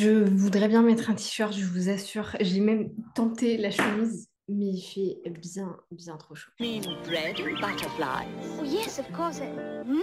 Je voudrais bien mettre un t-shirt, je vous assure. J'ai même tenté la chemise, mais il fait bien, bien trop chaud. Mean bread and butterflies. Oh, yes, of course. Hmm?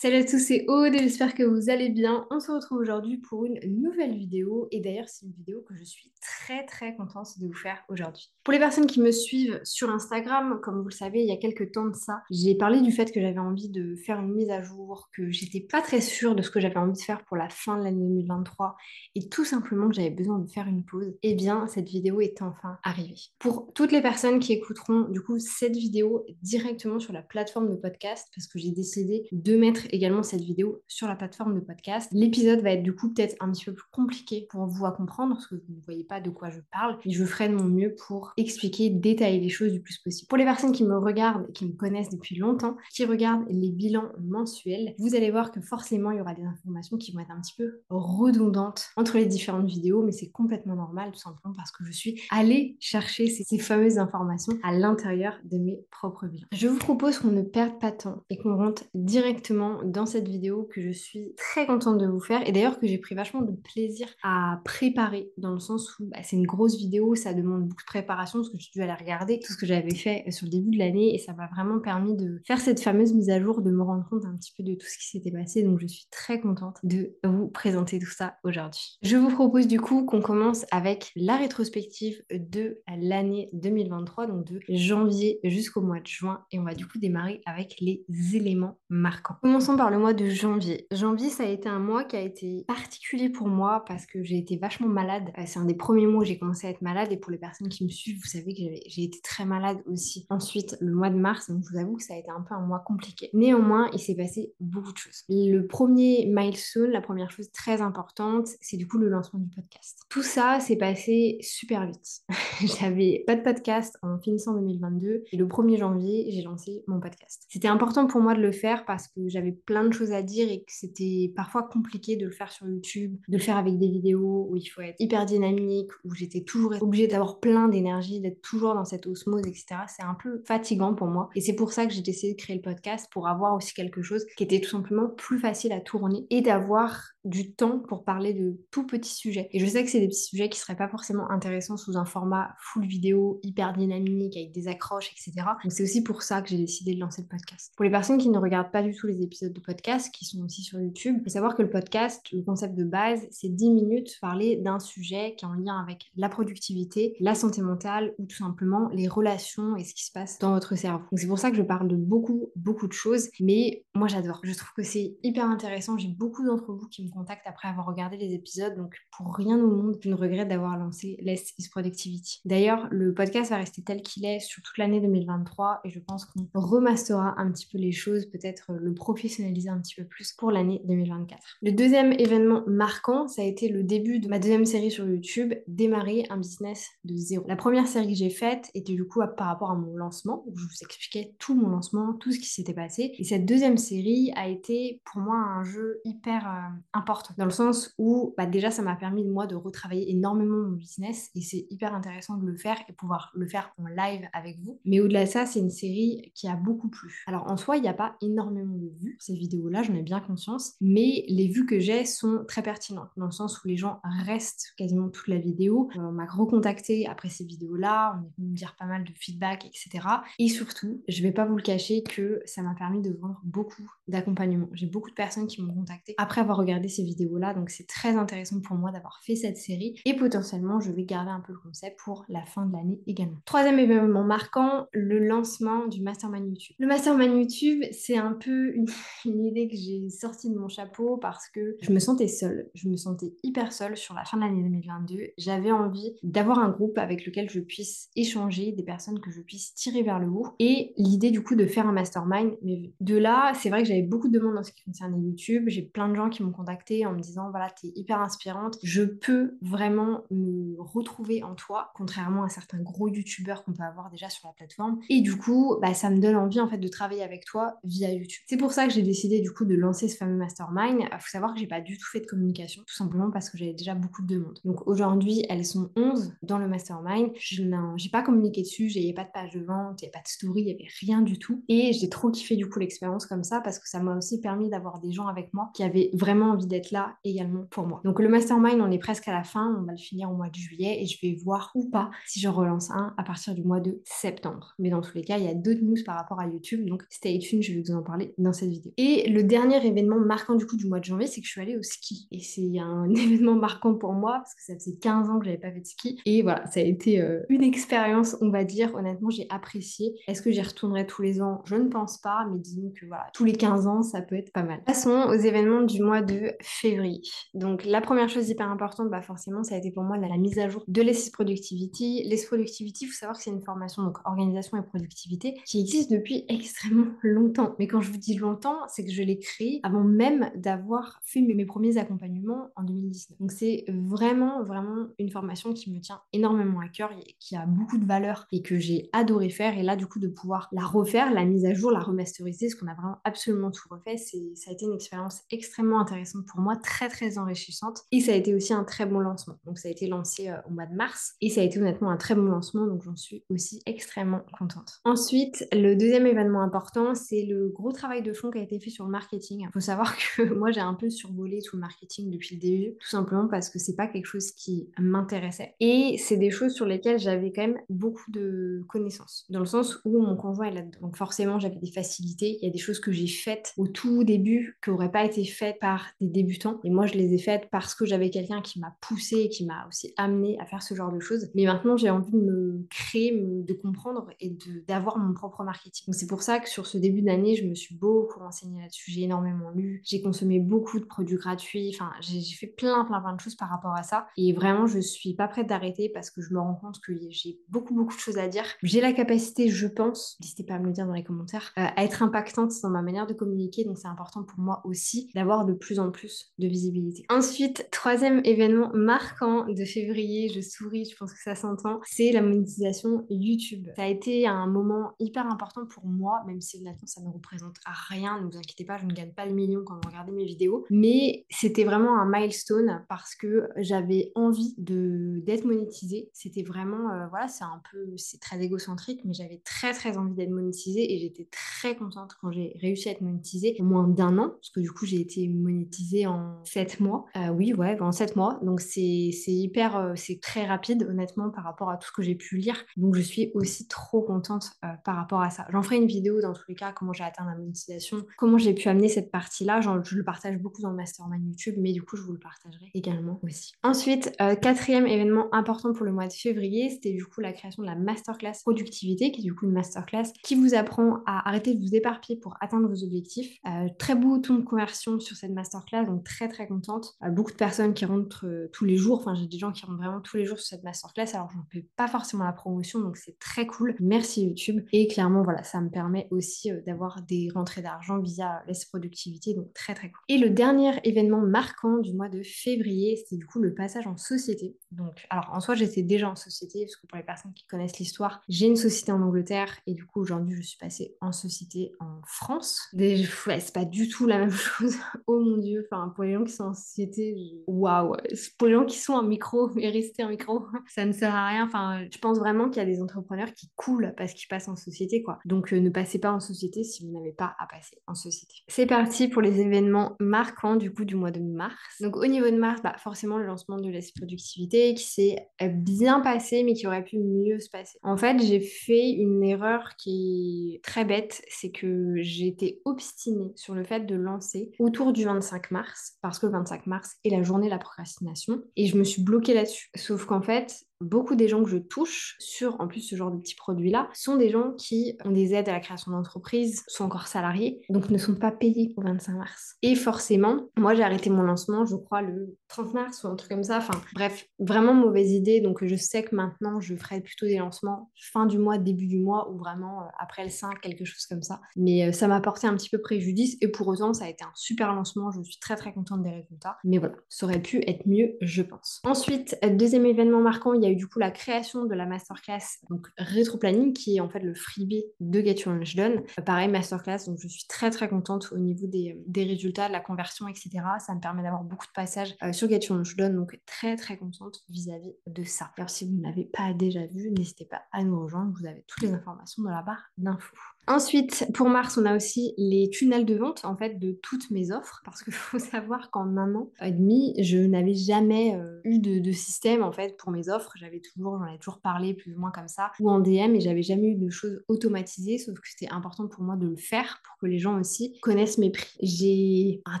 Salut à tous, c'est Aude et j'espère que vous allez bien. On se retrouve aujourd'hui pour une nouvelle vidéo et d'ailleurs c'est une vidéo que je suis très très contente de vous faire aujourd'hui. Pour les personnes qui me suivent sur Instagram, comme vous le savez, il y a quelques temps de ça, j'ai parlé du fait que j'avais envie de faire une mise à jour, que j'étais pas très sûre de ce que j'avais envie de faire pour la fin de l'année 2023 et tout simplement que j'avais besoin de faire une pause. Et eh bien cette vidéo est enfin arrivée. Pour toutes les personnes qui écouteront du coup cette vidéo directement sur la plateforme de podcast parce que j'ai décidé de mettre également cette vidéo sur la plateforme de podcast. L'épisode va être du coup peut-être un petit peu plus compliqué pour vous à comprendre parce que vous ne voyez pas de quoi je parle. Je ferai de mon mieux pour expliquer, détailler les choses du plus possible. Pour les personnes qui me regardent et qui me connaissent depuis longtemps, qui regardent les bilans mensuels, vous allez voir que forcément il y aura des informations qui vont être un petit peu redondantes entre les différentes vidéos, mais c'est complètement normal tout simplement parce que je suis allée chercher ces fameuses informations à l'intérieur de mes propres bilans. Je vous propose qu'on ne perde pas de temps et qu'on rentre directement dans cette vidéo que je suis très contente de vous faire et d'ailleurs que j'ai pris vachement de plaisir à préparer dans le sens où bah, c'est une grosse vidéo, ça demande beaucoup de préparation parce que j'ai dû aller regarder tout ce que j'avais fait euh, sur le début de l'année et ça m'a vraiment permis de faire cette fameuse mise à jour, de me rendre compte un petit peu de tout ce qui s'était passé donc je suis très contente de vous présenter tout ça aujourd'hui. Je vous propose du coup qu'on commence avec la rétrospective de l'année 2023 donc de janvier jusqu'au mois de juin et on va du coup démarrer avec les éléments marquants. Par le mois de janvier. Janvier, ça a été un mois qui a été particulier pour moi parce que j'ai été vachement malade. Euh, c'est un des premiers mois où j'ai commencé à être malade et pour les personnes qui me suivent, vous savez que j'ai été très malade aussi. Ensuite, le mois de mars, donc je vous avoue que ça a été un peu un mois compliqué. Néanmoins, il s'est passé beaucoup de choses. Le premier milestone, la première chose très importante, c'est du coup le lancement du podcast. Tout ça s'est passé super vite. J'avais pas de podcast en finissant 2022 et le 1er janvier, j'ai lancé mon podcast. C'était important pour moi de le faire parce que j'avais plein de choses à dire et que c'était parfois compliqué de le faire sur YouTube, de le faire avec des vidéos où il faut être hyper dynamique, où j'étais toujours obligée d'avoir plein d'énergie, d'être toujours dans cette osmose, etc. C'est un peu fatigant pour moi. Et c'est pour ça que j'ai décidé de créer le podcast, pour avoir aussi quelque chose qui était tout simplement plus facile à tourner et d'avoir du temps pour parler de tout petits sujets. Et je sais que c'est des petits sujets qui seraient pas forcément intéressants sous un format full vidéo, hyper dynamique, avec des accroches, etc. Donc c'est aussi pour ça que j'ai décidé de lancer le podcast. Pour les personnes qui ne regardent pas du tout les épisodes de podcast, qui sont aussi sur YouTube, il faut savoir que le podcast, le concept de base, c'est 10 minutes parler d'un sujet qui est en lien avec la productivité, la santé mentale ou tout simplement les relations et ce qui se passe dans votre cerveau. C'est pour ça que je parle de beaucoup, beaucoup de choses, mais moi j'adore. Je trouve que c'est hyper intéressant. J'ai beaucoup d'entre vous qui me contact après avoir regardé les épisodes. Donc, pour rien au monde, je ne regrette d'avoir lancé Less is Productivity. D'ailleurs, le podcast va rester tel qu'il est sur toute l'année 2023 et je pense qu'on remastera un petit peu les choses, peut-être le professionnaliser un petit peu plus pour l'année 2024. Le deuxième événement marquant, ça a été le début de ma deuxième série sur YouTube, Démarrer un business de zéro. La première série que j'ai faite était du coup par rapport à mon lancement, où je vous expliquais tout mon lancement, tout ce qui s'était passé. Et cette deuxième série a été pour moi un jeu hyper euh, important dans le sens où bah, déjà ça m'a permis moi de retravailler énormément mon business et c'est hyper intéressant de le faire et pouvoir le faire en live avec vous. Mais au-delà de ça, c'est une série qui a beaucoup plu. Alors en soi, il n'y a pas énormément de vues, ces vidéos-là, j'en ai bien conscience, mais les vues que j'ai sont très pertinentes dans le sens où les gens restent quasiment toute la vidéo. Euh, on m'a recontacté après ces vidéos-là, on est venu me dire pas mal de feedback, etc. Et surtout, je vais pas vous le cacher que ça m'a permis de vendre beaucoup d'accompagnement. J'ai beaucoup de personnes qui m'ont contacté après avoir regardé ces vidéos-là. Donc c'est très intéressant pour moi d'avoir fait cette série. Et potentiellement, je vais garder un peu le concept pour la fin de l'année également. Troisième événement marquant, le lancement du Mastermind YouTube. Le Mastermind YouTube, c'est un peu une, idée que j'ai sortie de mon chapeau parce que je me sentais seule. Je me sentais hyper seule sur la fin de l'année 2022. J'avais envie d'avoir un groupe avec lequel je puisse échanger, des personnes que je puisse tirer vers le haut. Et l'idée du coup de faire un mastermind. Mais de là, c'est vrai que j'avais beaucoup de demandes en ce qui concerne YouTube. J'ai plein de gens qui m'ont contacté en me disant voilà, tu es hyper inspirante, je peux vraiment me retrouver en toi, contrairement à certains gros youtubeurs qu'on peut avoir déjà sur la plateforme. Et du coup, bah, ça me donne envie en fait de travailler avec toi via YouTube. C'est pour ça que j'ai décidé du coup de lancer ce fameux mastermind, il faut savoir que j'ai pas du tout fait de communication, tout simplement parce que j'avais déjà beaucoup de demandes. Donc aujourd'hui, elles sont 11 dans le mastermind. Je n'ai pas communiqué dessus, avait pas de page de vente, il avait pas de story, il n'y avait rien du tout. Et j'ai trop kiffé du coup l'expérience comme ça parce que ça m'a aussi permis d'avoir des gens avec moi qui avaient vraiment envie d'être là également pour moi. Donc le mastermind, on est presque à la fin, on va le finir au mois de juillet et je vais voir ou pas si je relance un à partir du mois de septembre. Mais dans tous les cas, il y a d'autres news par rapport à YouTube, donc stay tuned, je vais vous en parler dans cette vidéo. Et le dernier événement marquant du coup du mois de janvier, c'est que je suis allée au ski. Et c'est un événement marquant pour moi parce que ça faisait 15 ans que j'avais pas fait de ski. Et voilà, ça a été euh, une expérience, on va dire. Honnêtement, j'ai apprécié. Est-ce que j'y retournerai tous les ans? Je ne pense pas, mais disons que voilà, tous les 15 ans, ça peut être pas mal. Passons aux événements du mois de février. Donc la première chose hyper importante, bah forcément, ça a été pour moi la, mise à jour de l'ESIS Productivity. L'ESIS Productivity, il faut savoir que c'est une formation, donc organisation et productivité, qui existe depuis extrêmement longtemps. Mais quand je vous dis longtemps, c'est que je l'ai créé avant même d'avoir fait mes premiers accompagnements en 2019. Donc c'est vraiment, vraiment une formation qui me tient énormément à cœur, qui a beaucoup de valeur et que j'ai adoré faire. Et là, du coup, de pouvoir la refaire, la mise à jour, la remasteriser, ce qu'on a vraiment absolument tout refait, ça a été une expérience extrêmement intéressante pour moi, très, très enrichissante. Et ça a été aussi un très bon lancement. Donc ça a été lancé euh, au mois de mars et ça a été honnêtement un très bon lancement. Donc j'en suis aussi extrêmement contente. Ensuite, le deuxième événement important, c'est le gros travail de fond qui a été fait sur le marketing. Il faut savoir que moi, j'ai un peu survolé tout le marketing depuis le début, tout simplement parce que c'est pas quelque chose qui m'intéressait. Et c'est des choses sur lesquelles j'avais quand même beaucoup de connaissances, dans le sens où mon conjoint est là-dedans. Donc forcément, j'avais des facilités. Il y a des choses que j'ai faites au tout début qui n'auraient pas été faites par des débutants. Et moi, je les ai faites parce que j'avais quelqu'un qui m'a poussé et qui m'a aussi amené à faire ce genre de choses. Mais maintenant, j'ai envie de me créer, de comprendre et d'avoir mon propre marketing. C'est pour ça que sur ce début d'année, je me suis beaucoup là-dessus. J'ai énormément lu, j'ai consommé beaucoup de produits gratuits. Enfin, j'ai fait plein, plein, plein de choses par rapport à ça. Et vraiment, je suis pas prête d'arrêter parce que je me rends compte que j'ai beaucoup, beaucoup de choses à dire. J'ai la capacité, je pense, n'hésitez pas à me le dire dans les commentaires, euh, à être impactante dans ma manière de communiquer. Donc c'est important pour moi aussi d'avoir de plus en plus de visibilité. Ensuite, troisième événement marquant de février, je souris, je pense que ça s'entend, c'est la monétisation YouTube. Ça a été un moment hyper important pour moi, même si honnêtement ça ne représente rien, ne vous inquiétez pas, je ne gagne pas le million quand vous regardez mes vidéos, mais c'était vraiment un milestone parce que j'avais envie d'être monétisée. C'était vraiment, euh, voilà, c'est un peu, c'est très égocentrique, mais j'avais très très envie d'être monétisée et j'étais très contente quand j'ai réussi à être monétisée au moins d'un an, parce que du coup j'ai été monétisée en sept mois. Euh, oui, ouais, en sept mois. Donc c'est hyper, euh, c'est très rapide honnêtement par rapport à tout ce que j'ai pu lire. Donc je suis aussi trop contente par rapport à ça. J'en ferai une vidéo dans tous les cas, comment j'ai atteint la monétisation, comment j'ai pu amener cette partie-là. Je le partage beaucoup dans le mastermind YouTube, mais du coup je vous le partagerai également aussi. Ensuite, quatrième événement important pour le mois de février, c'était du coup la création de la masterclass productivité, qui est du coup une masterclass qui vous apprend à arrêter de vous éparpiller pour atteindre vos objectifs. Euh, très beau ton de conversion sur cette masterclass, donc très très contente. Euh, beaucoup de personnes qui rentrent euh, tous les jours, enfin j'ai des gens qui rentrent vraiment tous les jours sur cette masterclass, alors je ne fais pas forcément la promotion, donc c'est très cool. Merci YouTube. Et clairement, voilà, ça me permet aussi d'avoir des rentrées d'argent via les productivité, donc très très cool. Et le dernier événement marquant du mois de février, c'était du coup le passage en société. Donc, alors en soi, j'étais déjà en société, parce que pour les personnes qui connaissent l'histoire, j'ai une société en Angleterre et du coup, aujourd'hui, je suis passée en société en France. C'est pas du tout la même chose. oh mon dieu, enfin, pour les gens qui sont en société, waouh, pour les gens qui sont en micro, mais rester en micro, ça ne sert à rien. Enfin, je pense vraiment qu'il y a des entrepreneurs qui coulent parce qu'ils passent en société, quoi. Donc, euh, ne passez pas en société si vous n'avez pas à passer en société. C'est parti pour les événements marquants du coup du mois de mars. Donc, au niveau de mars, bah, forcément, le lancement de l'esprit productivité qui s'est bien passé, mais qui aurait pu mieux se passer. En fait, j'ai fait une erreur qui est très bête, c'est que j'étais obstinée sur le fait de lancer autour du 25 mars, parce que le 25 mars est la journée de la procrastination, et je me suis bloquée là-dessus. Sauf qu'en fait, beaucoup des gens que je touche sur en plus ce genre de petits produits là sont des gens qui ont des aides à la création d'entreprise, sont encore salariés, donc ne sont pas payés au 25 mars. Et forcément, moi j'ai arrêté mon lancement, je crois le 30 mars ou un truc comme ça. Enfin bref, vraiment mauvaise idée. Donc je sais que maintenant je ferai plutôt des lancements fin du mois, début du mois ou vraiment euh, après le 5, quelque chose comme ça. Mais euh, ça m'a porté un petit peu préjudice et pour autant ça a été un super lancement. Je suis très très contente des résultats. Mais voilà, ça aurait pu être mieux, je pense. Ensuite, deuxième événement marquant, il y a eu du coup la création de la masterclass, donc rétro-planning, qui est en fait le freebie de Get Your Lunch Done. Euh, pareil, masterclass, donc je suis très très contente au niveau des, des résultats, de la conversion, etc. Ça me permet d'avoir beaucoup de passages sur Get Your Lunch donc très très contente vis-à-vis de ça. Alors si vous ne l'avez pas déjà vu, n'hésitez pas à nous rejoindre, vous avez toutes les informations dans la barre d'infos. Ensuite, pour mars, on a aussi les tunnels de vente en fait de toutes mes offres parce qu'il faut savoir qu'en un an et demi, je n'avais jamais euh, eu de, système en fait pour mes offres. J'avais toujours, j'en ai toujours parlé plus ou moins comme ça ou en DM et j'avais jamais eu de choses automatisées. Sauf que c'était important pour moi de le faire pour que les gens aussi connaissent mes prix. J'ai un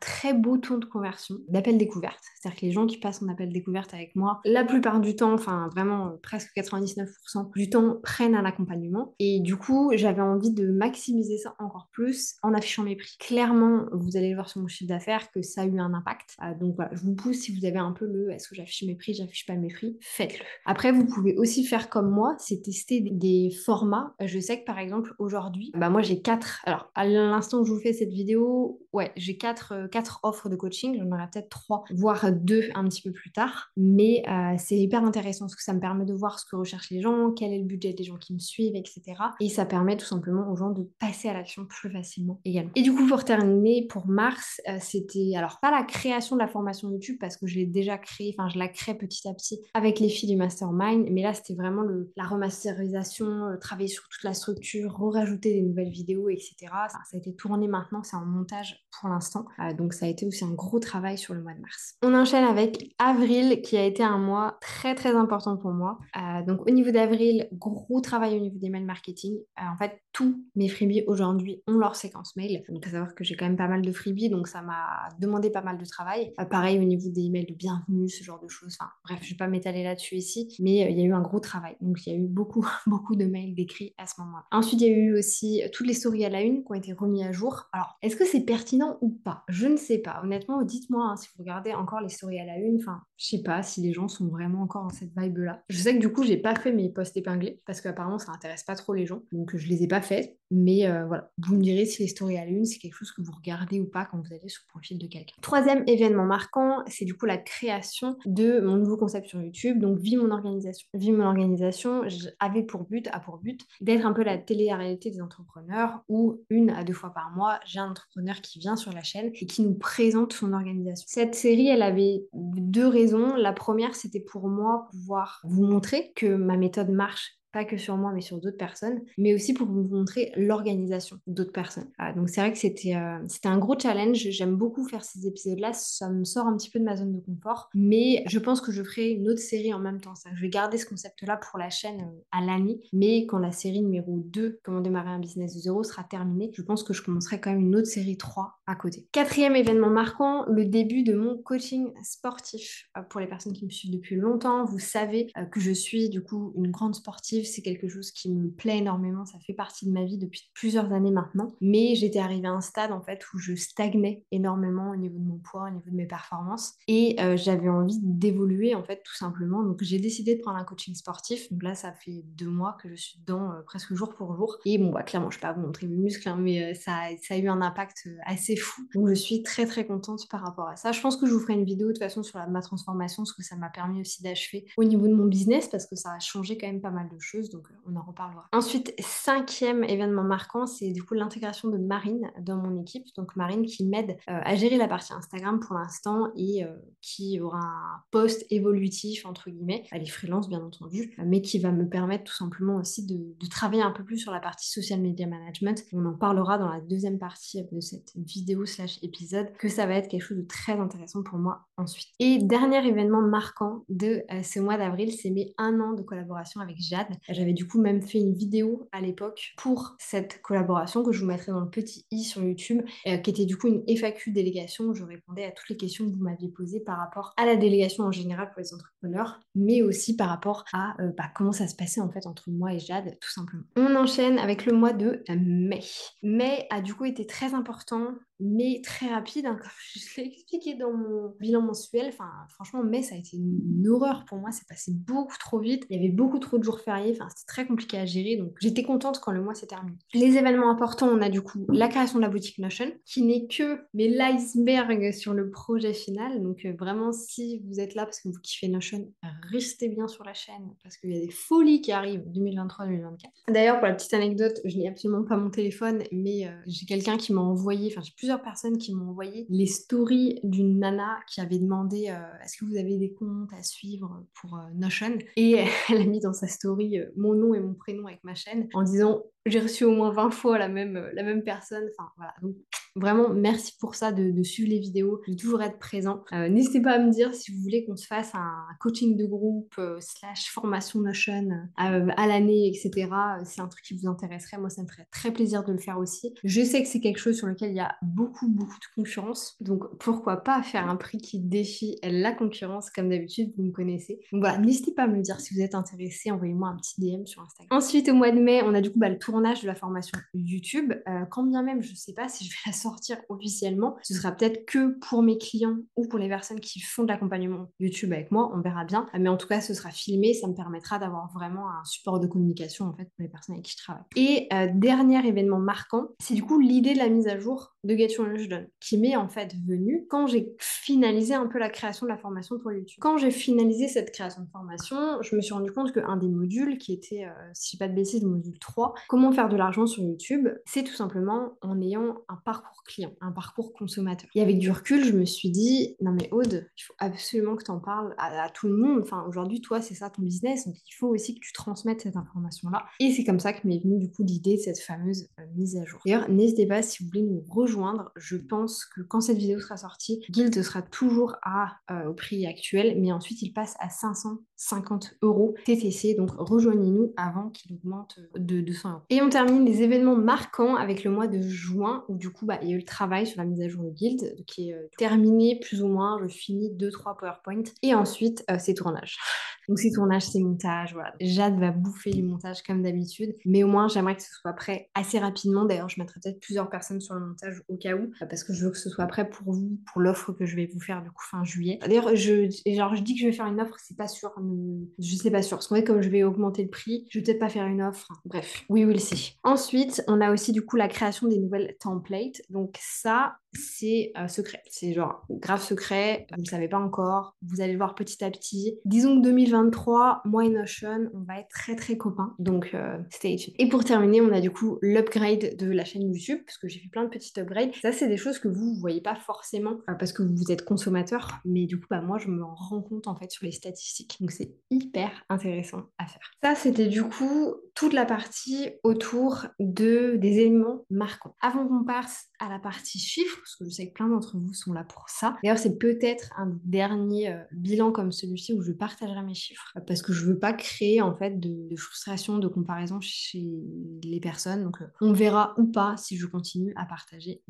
très beau taux de conversion d'appel découverte, c'est-à-dire que les gens qui passent en appel découverte avec moi, la plupart du temps, enfin vraiment euh, presque 99% du temps prennent un accompagnement et du coup j'avais envie de maximiser ça encore plus en affichant mes prix. Clairement, vous allez voir sur mon chiffre d'affaires que ça a eu un impact. Euh, donc voilà, je vous pousse si vous avez un peu le est-ce que j'affiche mes prix, j'affiche pas mes prix, faites-le. Après, vous pouvez aussi faire comme moi, c'est tester des formats. Je sais que par exemple aujourd'hui, bah moi j'ai quatre. Alors à l'instant où je vous fais cette vidéo, ouais, j'ai quatre, euh, quatre offres de coaching. J'en aurai peut-être trois, voire deux un petit peu plus tard. Mais euh, c'est hyper intéressant parce que ça me permet de voir ce que recherchent les gens, quel est le budget des gens qui me suivent, etc. Et ça permet tout simplement de passer à l'action plus facilement également. Et du coup, pour terminer, pour mars, euh, c'était alors pas la création de la formation YouTube parce que je l'ai déjà créée, enfin je la crée petit à petit avec les filles du mastermind, mais là c'était vraiment le, la remasterisation, euh, travailler sur toute la structure, rajouter des nouvelles vidéos, etc. Ça, a été tourné maintenant, c'est en montage pour l'instant, euh, donc ça a été aussi un gros travail sur le mois de mars. On enchaîne avec avril qui a été un mois très très important pour moi. donc au niveau d'avril, gros travail au niveau des mails marketing. en fait, tous mes freebies aujourd'hui ont leur séquence mail. Donc, à savoir que j'ai quand même pas mal de freebies, donc ça m'a demandé pas mal de travail. Euh, pareil au niveau des emails de bienvenue, ce genre de choses. Enfin, bref, je vais pas m'étaler là-dessus ici, mais euh, il y a eu un gros travail. Donc, il y a eu beaucoup, beaucoup de mails décrits à ce moment-là. Ensuite, il y a eu aussi toutes les stories à la une qui ont été remis à jour. Alors, est-ce que c'est pertinent ou pas? Je ne sais pas. Honnêtement, dites-moi hein, si vous regardez encore les stories à la une. Enfin, je sais pas si les gens sont vraiment encore dans cette vibe-là. Je sais que du coup, j'ai pas fait mes posts épinglés parce qu'apparemment, ça intéresse pas trop les gens. Donc, je les ai pas fait. Mais euh, voilà, vous me direz si les stories à la une, c'est quelque chose que vous regardez ou pas quand vous allez sur le profil de quelqu'un. Troisième événement marquant, c'est du coup la création de mon nouveau concept sur YouTube, donc Vie mon organisation. Vie mon organisation avait pour but, a pour but, d'être un peu la télé-réalité des entrepreneurs où une à deux fois par mois, j'ai un entrepreneur qui vient sur la chaîne et qui nous présente son organisation. Cette série, elle avait deux raisons. La première, c'était pour moi pouvoir vous montrer que ma méthode marche pas que sur moi, mais sur d'autres personnes, mais aussi pour vous montrer l'organisation d'autres personnes. Ah, donc c'est vrai que c'était euh, c'était un gros challenge. J'aime beaucoup faire ces épisodes-là. Ça me sort un petit peu de ma zone de confort, mais je pense que je ferai une autre série en même temps. Ça. Je vais garder ce concept-là pour la chaîne euh, à l'année, mais quand la série numéro 2, Comment démarrer un business de zéro, sera terminée, je pense que je commencerai quand même une autre série 3 côté. Quatrième événement marquant, le début de mon coaching sportif. Euh, pour les personnes qui me suivent depuis longtemps, vous savez que je suis du coup une grande sportive c'est quelque chose qui me plaît énormément, ça fait partie de ma vie depuis plusieurs années maintenant. Mais j'étais arrivée à un stade en fait où je stagnais énormément au niveau de mon poids, au niveau de mes performances et euh, j'avais envie d'évoluer en fait tout simplement. Donc j'ai décidé de prendre un coaching sportif. Donc là ça fait deux mois que je suis dedans euh, presque jour pour jour. Et bon bah clairement je peux pas vous montrer mes muscles, hein, mais euh, ça, ça a eu un impact assez Donc je suis très très contente par rapport à ça. Je pense que je vous ferai une vidéo de toute façon sur ma transformation, ce que ça m'a permis aussi d'achever au niveau de mon business parce que ça a changé quand même pas mal de choses donc euh, on en reparlera. Ensuite, cinquième événement marquant, c'est du coup l'intégration de Marine dans mon équipe. Donc Marine qui m'aide euh, à gérer la partie Instagram pour l'instant et euh, qui aura un poste évolutif, entre guillemets. Elle est freelance, bien entendu, mais qui va me permettre tout simplement aussi de, travailler un peu plus sur la partie social media management. On en parlera dans la deuxième partie de cette vidéo slash épisode, que ça va être quelque chose de très intéressant pour moi ensuite. Et dernier événement marquant de ce mois d'avril, c'est mes un an de collaboration avec Jade. J'avais du coup même fait une vidéo à l'époque pour cette collaboration que je vous mettrai dans le petit i sur YouTube, euh, qui était du coup une FAQ délégation où je répondais à toutes les questions que vous m'aviez posées par rapport à la délégation en général pour les entrepreneurs, mais aussi par rapport à euh, bah, comment ça se passait en fait entre moi et Jade, tout simplement. On enchaîne avec le mois de mai. Mai a du coup été très important mais très rapide. hein, comme je l'ai expliqué dans mon bilan mensuel. Enfin, franchement, mai, ça a été une, horreur pour moi. C'est passé beaucoup trop vite. Il y avait beaucoup trop de jours fériés. Enfin, c'était très compliqué à gérer. Donc, j'étais contente quand le mois s'est terminé. Les événements importants, on a du coup la création de la boutique Notion, qui n'est que mais l'iceberg sur le projet final. Donc, euh, vraiment, si vous êtes là parce que vous kiffez Notion, restez bien sur la chaîne parce qu'il y a des folies qui arrivent 2023-2024. D'ailleurs, pour la petite anecdote, je n'ai absolument pas mon téléphone, mais euh, j'ai quelqu'un qui m'a envoyé, enfin, j'ai plusieurs personnes qui m'ont envoyé les stories d'une nana qui avait demandé euh, est-ce que vous avez des comptes à suivre pour euh, Notion? Et elle a mis dans sa story euh, mon nom et mon prénom avec ma chaîne en disant j'ai reçu au moins 20 fois la même, la même personne. Enfin, voilà. Donc, Vraiment, merci pour ça de, suivre les vidéos, de toujours être présent. N'hésitez pas à me dire si vous voulez qu'on se fasse un coaching de groupe slash formation Notion à l'année, etc. C'est un truc qui vous intéresserait. Moi, ça me ferait très plaisir de le faire aussi. Je sais que c'est quelque chose sur lequel il y a beaucoup, beaucoup de concurrence. Donc, pourquoi pas faire un prix qui défie la concurrence Comme d'habitude, vous me connaissez. Donc voilà, n'hésitez pas à me dire si vous êtes intéressé. Envoyez-moi un petit DM sur Instagram. Ensuite, au mois de mai, on a du coup bah, le tournage de la formation YouTube. Euh, quand bien même, je sais pas si je vais la sortir officiellement. Ce sera peut-être que pour mes clients ou pour les personnes qui font de l'accompagnement YouTube avec moi, on verra bien. Mais en tout cas, ce sera filmé, ça me permettra d'avoir vraiment un support de communication en fait pour les personnes avec qui je travaille. Et euh, dernier événement marquant, c'est du coup l'idée de la mise à jour de Get Qui m'est en fait venue quand j'ai finalisé un peu la création de la formation pour YouTube. Quand j'ai finalisé cette création de formation, je me suis rendu compte qu'un des modules qui était, euh, si je dis pas de bêtises, le module 3, comment faire de l'argent sur YouTube, c'est tout simplement en ayant un parcours client, un parcours consommateur. Et avec du recul, je me suis dit, non mais Aude, il faut absolument que tu en parles à, à, tout le monde. Enfin, aujourd'hui, toi, c'est ça ton business, donc il faut aussi que tu transmettes cette information-là. Et c'est comme ça que m'est venue du coup l'idée de cette fameuse euh, mise à jour. D'ailleurs, n'hésitez pas si vous voulez nous rejoindre. Je pense que quand cette vidéo sera sortie, Guild sera toujours à, euh, au prix actuel, mais ensuite il passe à 550 euros TTC. Donc rejoignez-nous avant qu'il augmente de 200 euros. Et on termine les événements marquants avec le mois de juin où du coup bah, il y a eu le travail sur la mise à jour de Guild qui est euh, terminé plus ou moins. Je finis 2-3 PowerPoint et ensuite euh, c'est tournage. Donc c'est tournage, c'est montage. Jade va bouffer du montage comme d'habitude, mais au moins j'aimerais que ce soit prêt assez rapidement. D'ailleurs, je mettrai peut-être plusieurs personnes sur le montage cas où, parce que je veux que ce soit prêt pour vous, pour l'offre que je vais vous faire du coup fin juillet. D'ailleurs, je, genre, je dis que je vais faire une offre, c'est pas sûr, je sais pas sûr. Parce qu'en fait, comme je vais augmenter le prix, je vais peut-être pas faire une offre. Bref, oui, le see. Ensuite, on a aussi du coup la création des nouvelles templates. Donc ça, c'est euh, secret. C'est genre grave secret, vous ne savez pas encore, vous allez le voir petit à petit. Disons que 2023, moi et Notion, on va être très très copains, donc euh, stay tuned. Et pour terminer, on a du coup l'upgrade de la chaîne YouTube, parce que j'ai fait plein de petits upgrades. Ça, c'est des choses que vous ne voyez pas forcément euh, parce que vous êtes consommateur, mais du coup, bah, moi, je me rends compte en fait sur les statistiques. Donc c'est hyper intéressant à faire. Ça, c'était du coup toute la partie autour de, des éléments marquants. Avant qu'on passe à la partie chiffres, parce que je sais que plein d'entre vous sont là pour ça. D'ailleurs, c'est peut-être un dernier euh, bilan comme celui-ci où je partagerai mes chiffres, parce que je veux pas créer en fait de, de frustration, de comparaison chez les personnes. Donc, euh, on verra ou pas si je continue à partager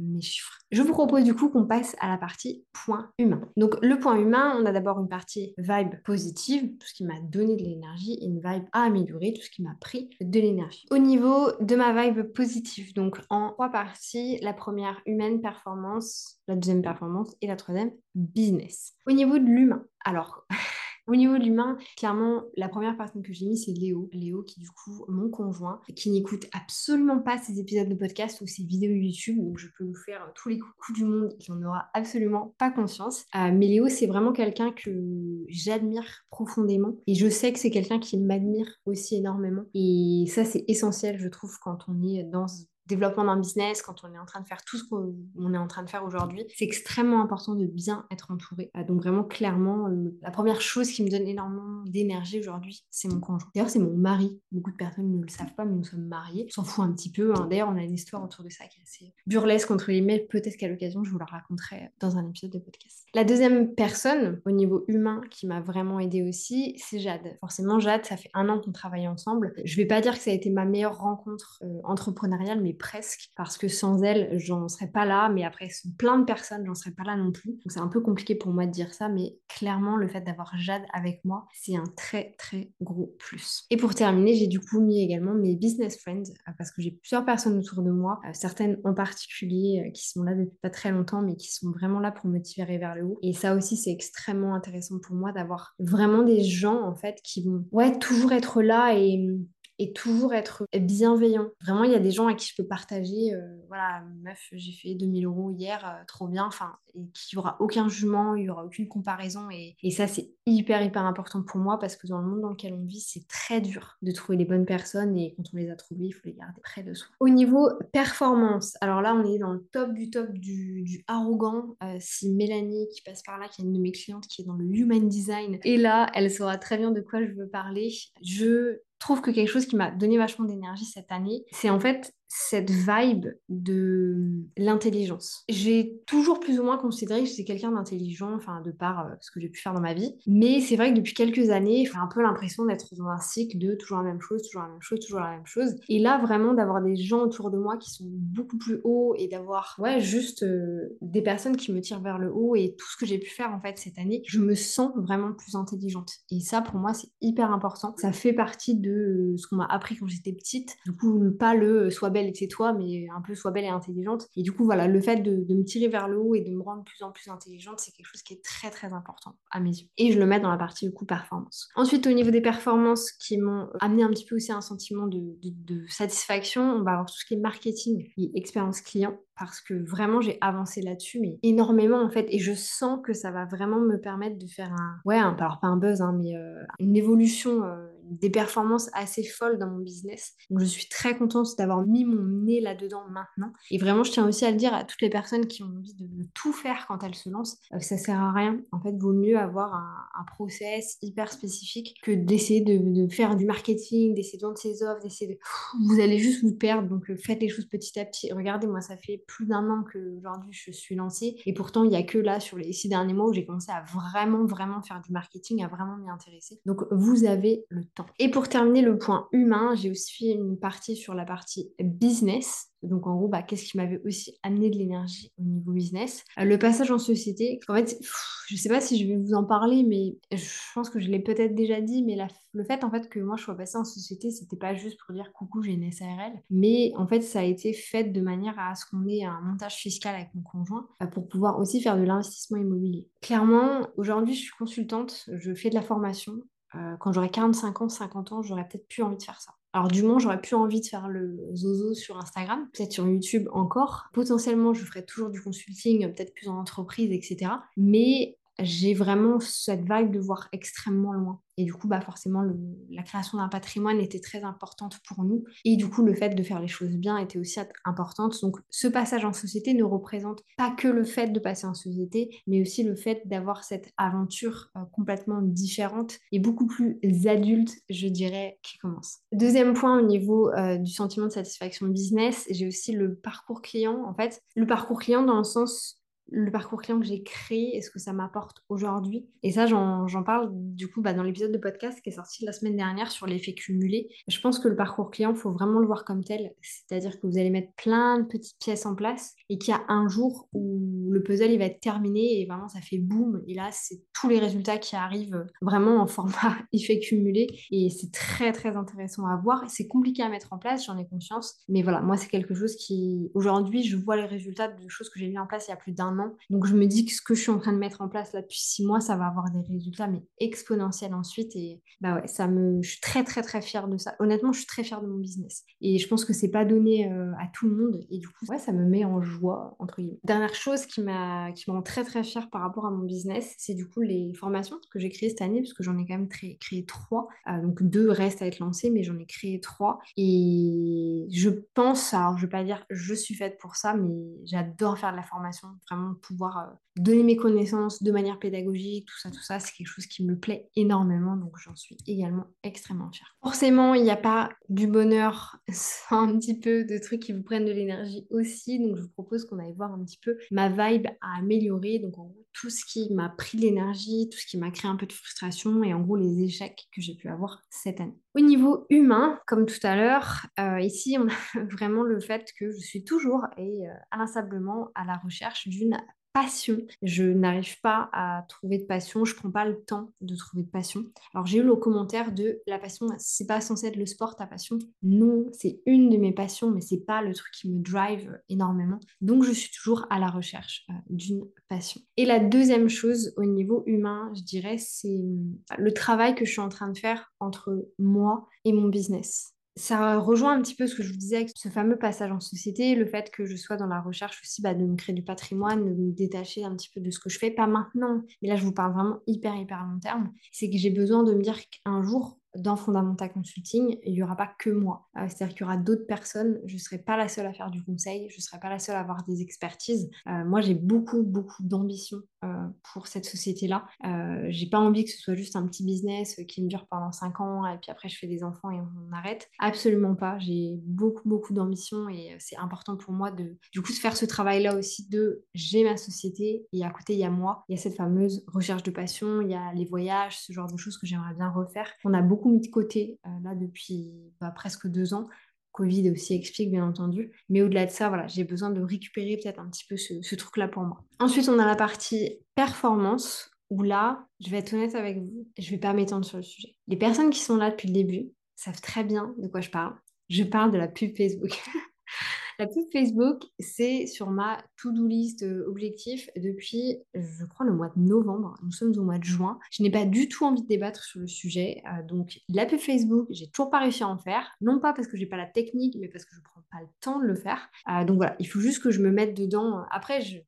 Je vous propose du coup qu'on passe à la partie point humain. Donc, le point humain, on a d'abord une partie vibe positive, tout ce qui m'a donné de l'énergie, et une vibe à améliorer, tout ce qui m'a pris de l'énergie. Au niveau de ma vibe positive, donc en trois parties, la première humaine performance, la deuxième performance et la troisième business. Au niveau de l'humain, alors Au niveau de l'humain, clairement, la première personne que j'ai mis, c'est Léo. Léo, qui du coup, mon conjoint, qui n'écoute absolument pas ses épisodes de podcast ou ses vidéos YouTube, donc je peux vous faire tous les coups du monde, il n'en aura absolument pas conscience. Euh, mais Léo, c'est vraiment quelqu'un que j'admire profondément et je sais que c'est quelqu'un qui m'admire aussi énormément. Et ça, c'est essentiel, je trouve, quand on est dans développement d'un business, quand on est en train de faire tout ce qu'on est en train de faire aujourd'hui, c'est extrêmement important de bien être entouré. Euh, donc vraiment, clairement, la première chose qui me donne énormément d'énergie aujourd'hui, c'est mon conjoint. D'ailleurs, c'est mon mari. Beaucoup de personnes ne le savent pas, mais nous sommes mariés. On s'en fout un petit peu. Hein. D'ailleurs, on a une histoire autour de ça qui est assez burlesque entre mails. Peut-être qu'à l'occasion, je vous la raconterai dans un épisode de podcast. La deuxième personne au niveau humain qui m'a vraiment aidée aussi, c'est Jade. Forcément, Jade, ça fait un an qu'on travaille ensemble. Je vais pas dire que ça a été ma meilleure rencontre euh, entrepreneuriale, mais presque, parce que sans elle, j'en serais pas là. Mais après, plein de personnes, j'en serais pas là non plus. Donc c'est un peu compliqué pour moi de dire ça, mais clairement, le fait d'avoir Jade avec moi, c'est un très très gros plus. Et pour terminer, j'ai du coup mis également mes business friends, euh, parce que j'ai plusieurs personnes autour de moi, euh, certaines en particulier qui sont là depuis pas très longtemps, mais qui sont vraiment là pour me tirer vers Et ça aussi, c'est extrêmement intéressant pour moi d'avoir vraiment des gens, en fait, qui vont ouais, toujours être là et et toujours être bienveillant. Vraiment, il y a des gens à qui je peux partager, euh, voilà, meuf, j'ai fait 2000 euros hier, euh, trop bien, enfin, et qu'il n'y aura aucun jugement, il n'y aura aucune comparaison. Et, et ça, c'est hyper, hyper important pour moi parce que dans le monde dans lequel on vit, c'est très dur de trouver les bonnes personnes et quand on les a trouvées, il faut les garder près de soi. Au niveau performance, alors là, on est dans le top du top du, du arrogant. Euh, si Mélanie qui passe par là, qui est une de mes clientes qui est dans le human design, et là, elle saura très bien de quoi je veux parler. Je trouve que quelque chose qui m'a donné vachement d'énergie cette année, c'est en fait cette vibe de l'intelligence. J'ai toujours plus ou moins considéré que j'étais quelqu'un d'intelligent, enfin de par euh, ce que j'ai pu faire dans ma vie. Mais c'est vrai que depuis quelques années, j'ai un peu l'impression d'être dans un cycle de toujours la même chose, toujours la même chose, toujours la même chose. Et là, vraiment, d'avoir des gens autour de moi qui sont beaucoup plus hauts et d'avoir, ouais, juste euh, des personnes qui me tirent vers le haut et tout ce que j'ai pu faire en fait cette année, je me sens vraiment plus intelligente. Et ça, pour moi, c'est hyper important. Ça fait partie de euh, ce qu'on m'a appris quand j'étais petite. Du coup, pas le soit belle et c'est toi, mais un peu soit belle et intelligente. Et du coup, voilà, le fait de, me tirer vers le haut et de me rendre plus en plus intelligente, c'est quelque chose qui est très très important à mes yeux. Et je le mets dans la partie du coup performance. Ensuite, au niveau des performances qui m'ont amené un petit peu aussi un sentiment de, de satisfaction, on va avoir tout ce qui est marketing et expérience client parce que vraiment j'ai avancé là-dessus mais énormément en fait et je sens que ça va vraiment me permettre de faire un ouais alors pas un buzz hein, mais euh, une évolution euh, des performances assez folles dans mon business. Donc je suis très contente d'avoir mis mon nez là-dedans maintenant. Et vraiment je tiens aussi à le dire à toutes les personnes qui ont envie de, tout faire quand elles se lancent euh, ça sert à rien. En fait vaut mieux avoir un, process hyper spécifique que d'essayer de, faire du marketing d'essayer de vendre ses offres d'essayer de vous allez juste vous perdre. Donc faites les choses petit à petit. Regardez moi ça fait plus d'un an que aujourd'hui je suis lancée. Et pourtant, il n'y a que là, sur les six derniers mois, où j'ai commencé à vraiment, vraiment faire du marketing, à vraiment m'y intéresser. Donc, vous avez le Et pour terminer le point humain, j'ai aussi fait une partie sur la partie business. Donc en gros, bah, qu'est-ce qui m'avait aussi amené de l'énergie au niveau business? Euh, Le passage en société. En fait, je ne sais pas si je vais vous en parler, mais je pense que je l'ai peut-être déjà dit, mais le fait en fait que moi je sois passée en société, c'était pas juste pour dire coucou, j'ai une SARL, mais en fait ça a été fait de manière à ce qu'on ait un montage fiscal avec mon conjoint euh, pour pouvoir aussi faire de l'investissement immobilier. Clairement, aujourd'hui je suis consultante, je fais de la formation. Euh, quand j'aurai 45 ans, 50 ans, j'aurais peut-être plus envie de faire ça. Alors du moins, j'aurais plus envie de faire le zozo sur Instagram, peut-être sur YouTube encore. Potentiellement, je ferai toujours du consulting, peut-être plus en entreprise, etc. Mais j'ai vraiment cette vague de voir extrêmement loin. Et du coup, bah forcément, la création d'un patrimoine était très importante pour nous. Et du coup, le fait de faire les choses bien était aussi importante. Donc, ce passage en société ne représente pas que le fait de passer en société, mais aussi le fait d'avoir cette aventure euh, complètement différente et beaucoup plus adulte, je dirais, qui commence. Deuxième point au niveau euh, du sentiment de satisfaction business, j'ai aussi le parcours client. En fait, le parcours client dans le sens le parcours client que j'ai créé et ce que ça m'apporte aujourd'hui. Et ça, j'en parle du coup bah, dans l'épisode de podcast qui est sorti la semaine dernière sur l'effet cumulé. Je pense que le parcours client, il faut vraiment le voir comme tel. C'est-à-dire que vous allez mettre plein de petites pièces en place et qu'il y a un jour où le puzzle il va être terminé et vraiment ça fait boum. Et là, c'est tous les résultats qui arrivent vraiment en format effet cumulé. Et c'est très très intéressant à voir. C'est compliqué à mettre en place, j'en ai conscience. Mais voilà, moi, c'est quelque chose qui, aujourd'hui, je vois les résultats de choses que j'ai mis en place il y a plus d'un donc je me dis que ce que je suis en train de mettre en place là depuis six mois, ça va avoir des résultats mais exponentiels ensuite. Et bah ouais, ça me, je suis très très très fière de ça. Honnêtement, je suis très fière de mon business. Et je pense que c'est pas donné euh, à tout le monde. Et du coup, ouais, ça me met en joie entre guillemets. Dernière chose qui m'a qui me rend très très fière par rapport à mon business, c'est du coup les formations que j'ai créées cette année, parce que j'en ai quand même créé, créé trois. Euh, donc deux restent à être lancées, mais j'en ai créé trois. Et je pense, alors je vais pas dire je suis faite pour ça, mais j'adore faire de la formation, vraiment pouvoir euh, donner mes connaissances de manière pédagogique, tout ça, tout ça, c'est quelque chose qui me plaît énormément, donc j'en suis également extrêmement fière. Forcément, il n'y a pas du bonheur sans un petit peu de trucs qui vous prennent de l'énergie aussi, donc je vous propose qu'on aille voir un petit peu ma vibe à améliorer, donc en gros tout ce qui m'a pris de l'énergie, tout ce qui m'a créé un peu de frustration et en gros les échecs que j'ai pu avoir cette année. Au niveau humain, comme tout à l'heure, euh, ici on a vraiment le fait que je suis toujours et euh, inlassablement à la recherche d'une Je n'arrive pas à trouver de passion, je prends pas le temps de trouver de passion. Alors j'ai eu le commentaire de la passion, c'est pas censé être le sport ta passion. Non, c'est une de mes passions, mais c'est pas le truc qui me drive énormément. Donc je suis toujours à la recherche euh, d'une passion. Et la deuxième chose au niveau humain, je dirais, c'est le travail que je suis en train de faire entre moi et mon business ça rejoint un petit peu ce que je vous disais avec ce fameux passage en société, le fait que je sois dans la recherche aussi bah, de me créer du patrimoine, de me détacher un petit peu de ce que je fais, pas maintenant, mais là je vous parle vraiment hyper hyper long terme, c'est que j'ai besoin de me dire qu'un jour dans Fundamental Consulting, il n'y aura pas que moi. Euh, c'est-à-dire qu'il y aura d'autres personnes. Je ne serai pas la seule à faire du conseil. Je ne serai pas la seule à avoir des expertises. Euh, moi, j'ai beaucoup, beaucoup d'ambition pour cette société-là. j'ai pas envie que ce soit juste un petit business qui me dure pendant 5 ans et puis après je fais des enfants et on arrête. Absolument pas. J'ai beaucoup, beaucoup d'ambition et c'est important pour moi de, du coup, de faire ce travail-là aussi de j'ai ma société et à côté, il y a moi. Il y a cette fameuse recherche de passion, il y a les voyages, ce genre de choses que j'aimerais bien refaire. On a beaucoup mis de côté euh, là depuis bah, presque deux ans. Covid aussi explique bien entendu. Mais au-delà de ça, voilà, j'ai besoin de récupérer peut-être un petit peu ce, truc-là pour moi. Ensuite, on a la partie performance où là, je vais être honnête avec vous, je vais pas m'étendre sur le sujet. Les personnes qui sont là depuis le début savent très bien de quoi je parle. Je parle de la pub Facebook. La pub Facebook, c'est sur ma to-do list euh, objectif depuis, je crois, le mois de novembre. Nous sommes au mois de juin. Je n'ai pas du tout envie de débattre sur le sujet. Euh, donc, la pub Facebook, j'ai toujours pas réussi à en faire. Non pas parce que j'ai pas la technique, mais parce que je prends pas le temps de le faire. Euh, donc voilà, il faut juste que je me mette dedans. Après, je,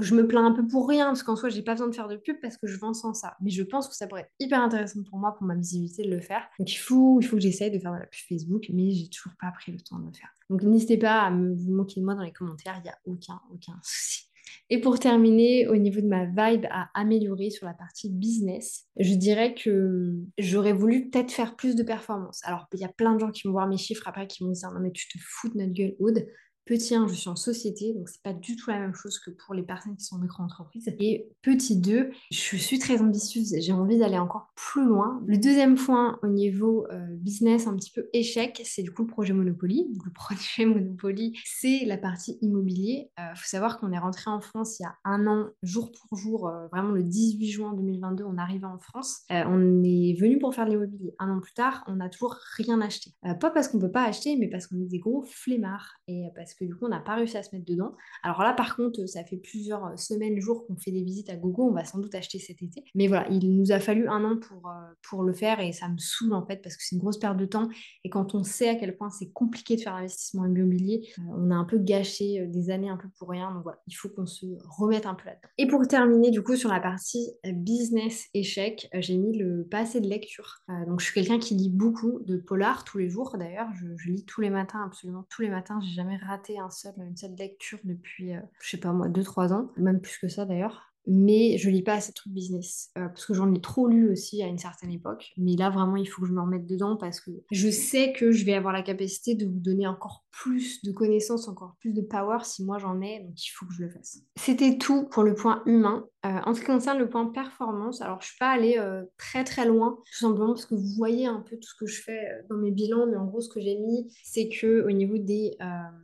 je me plains un peu pour rien, parce qu'en soi, j'ai pas besoin de faire de pub parce que je vends sans ça. Mais je pense que ça pourrait être hyper intéressant pour moi, pour ma visibilité, de le faire. Donc il faut, il faut que j'essaye de faire de la pub Facebook, mais j'ai toujours pas pris le temps de le faire. Donc n'hésitez pas à me, vous moquer de moi dans les commentaires, il n'y a aucun, aucun souci. Et pour terminer, au niveau de ma vibe à améliorer sur la partie business, je dirais que j'aurais voulu peut-être faire plus de performance. Alors, il y a plein de gens qui vont voir mes chiffres après qui vont me dire non mais tu te fous de notre gueule, Aude. Petit 1, je suis en société, donc c'est pas du tout la même chose que pour les personnes qui sont en micro-entreprise. Et petit 2, je suis très ambitieuse, j'ai envie d'aller encore plus loin. Le deuxième point au niveau euh, business, un petit peu échec, c'est du coup le projet Monopoly. Le projet Monopoly, c'est la partie immobilier. Il euh, faut savoir qu'on est rentré en France il y a un an, jour pour jour, euh, vraiment le 18 juin 2022, on arrivait en France. on est venu pour faire de l'immobilier. Un an plus tard, on n'a toujours rien acheté. pas parce qu'on peut pas acheter, mais parce qu'on est des gros flemmards et parce que du coup, on n'a pas réussi à se mettre dedans. Alors là, par contre, ça fait plusieurs euh, semaines, jours qu'on fait des visites à gogo. On va sans doute acheter cet été. Mais voilà, il nous a fallu un an pour, euh, pour le faire et ça me saoule en fait parce que c'est une grosse perte de temps. Et quand on sait à quel point c'est compliqué de faire l'investissement immobilier, euh, on a un peu gâché des années un peu pour rien. Donc voilà, il faut qu'on se remette un peu là-dedans. Et pour terminer, du coup, sur la partie business échec, j'ai mis le pas assez de lecture. donc je suis quelqu'un qui lit beaucoup de polar tous les jours. D'ailleurs, je, je lis tous les matins, absolument tous les matins. J'ai jamais raté un seul, une seule lecture depuis, euh, je sais pas moi, 2-3 ans, même plus que ça d'ailleurs mais je lis pas assez de trucs business euh, parce que j'en ai trop lu aussi à une certaine époque. Mais là, vraiment, il faut que je me remette dedans parce que je sais que je vais avoir la capacité de vous donner encore plus de connaissances, encore plus de power si moi j'en ai, donc il faut que je le fasse. C'était tout pour le point humain. Euh, en ce qui concerne le point performance, alors je suis pas allée euh, très très loin, tout simplement parce que vous voyez un peu tout ce que je fais dans mes bilans, mais en gros, ce que j'ai mis, c'est que au niveau des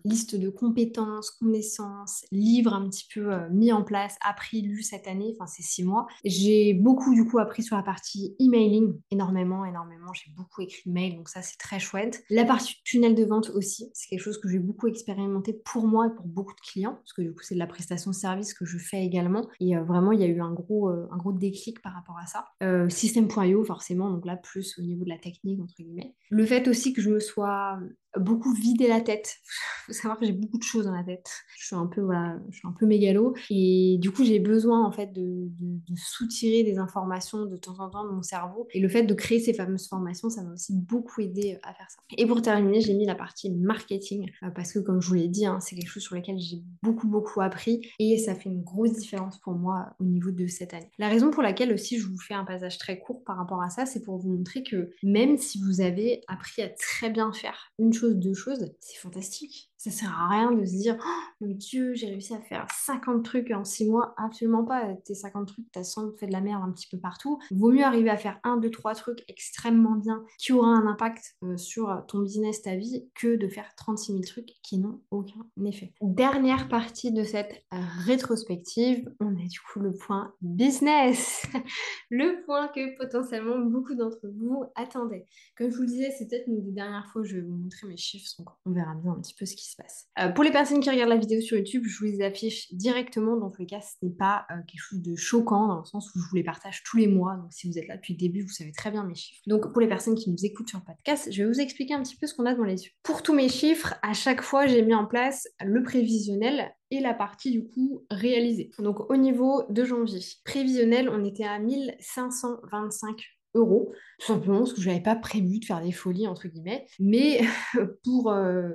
listes de compétences, connaissances, livres un petit peu mis en place, appris, lus, cette année, enfin c'est six mois. J'ai beaucoup du coup appris sur la partie emailing, énormément, énormément. J'ai beaucoup écrit de mails, donc ça c'est très chouette. La partie tunnel de vente aussi, c'est quelque chose que j'ai beaucoup expérimenté pour moi et pour beaucoup de clients, parce que du coup c'est de la prestation de service que je fais également. Et euh, vraiment il y a eu un gros, euh, déclic par rapport à ça. Euh, System.io forcément, donc là plus au niveau de la technique entre guillemets. Le fait aussi que je me sois beaucoup vider la tête. faut savoir que j'ai beaucoup de choses dans la tête. Je suis un peu, voilà, je suis un peu mégalo. Et du coup, j'ai besoin, en fait, de, de, soutirer des informations de temps en temps de mon cerveau. Et le fait de créer ces fameuses formations, ça m'a aussi beaucoup aidé à faire ça. Et pour terminer, j'ai mis la partie marketing. parce que, comme je vous l'ai dit, hein, c'est quelque chose sur lequel j'ai beaucoup, beaucoup appris. Et ça fait une grosse différence pour moi au niveau de cette année. La raison pour laquelle aussi je vous fais un passage très court par rapport à ça, c'est pour vous montrer que même si vous avez appris à très bien faire une chose, deux choses, c'est fantastique. Ça sert à rien de se dire oh, mon Dieu, j'ai réussi à faire 50 trucs en 6 mois. Absolument pas. Tes 50 trucs, t'as sans doute fait de la merde un petit peu partout. Vaut mieux arriver à faire un, deux, trois trucs extrêmement bien qui aura un impact euh, sur ton business, ta vie, que de faire 36 000 trucs qui n'ont aucun effet. Dernière partie de cette rétrospective, on a du coup le point business. le point que potentiellement beaucoup d'entre vous attendaient. Comme je vous le disais, c'est peut-être une des dernières fois je vais vous montrer mes chiffres. On verra bien un petit peu ce qui se passe. Euh, pour les personnes qui regardent la vidéo sur YouTube, je vous les affiche directement. Dans tous les cas, ce n'est pas euh, quelque chose de choquant dans le sens où je vous les partage tous les mois. Donc si vous êtes là depuis le début, vous savez très bien mes chiffres. Donc pour les personnes qui nous écoutent sur le podcast, je vais vous expliquer un petit peu ce qu'on a dans les yeux. Pour tous mes chiffres, à chaque fois, j'ai mis en place le prévisionnel et la partie du coup réalisée. Donc au niveau de janvier, prévisionnel, on était à 1525 euros, tout simplement parce que je n'avais pas prévu de faire des folies entre guillemets, mais pour euh,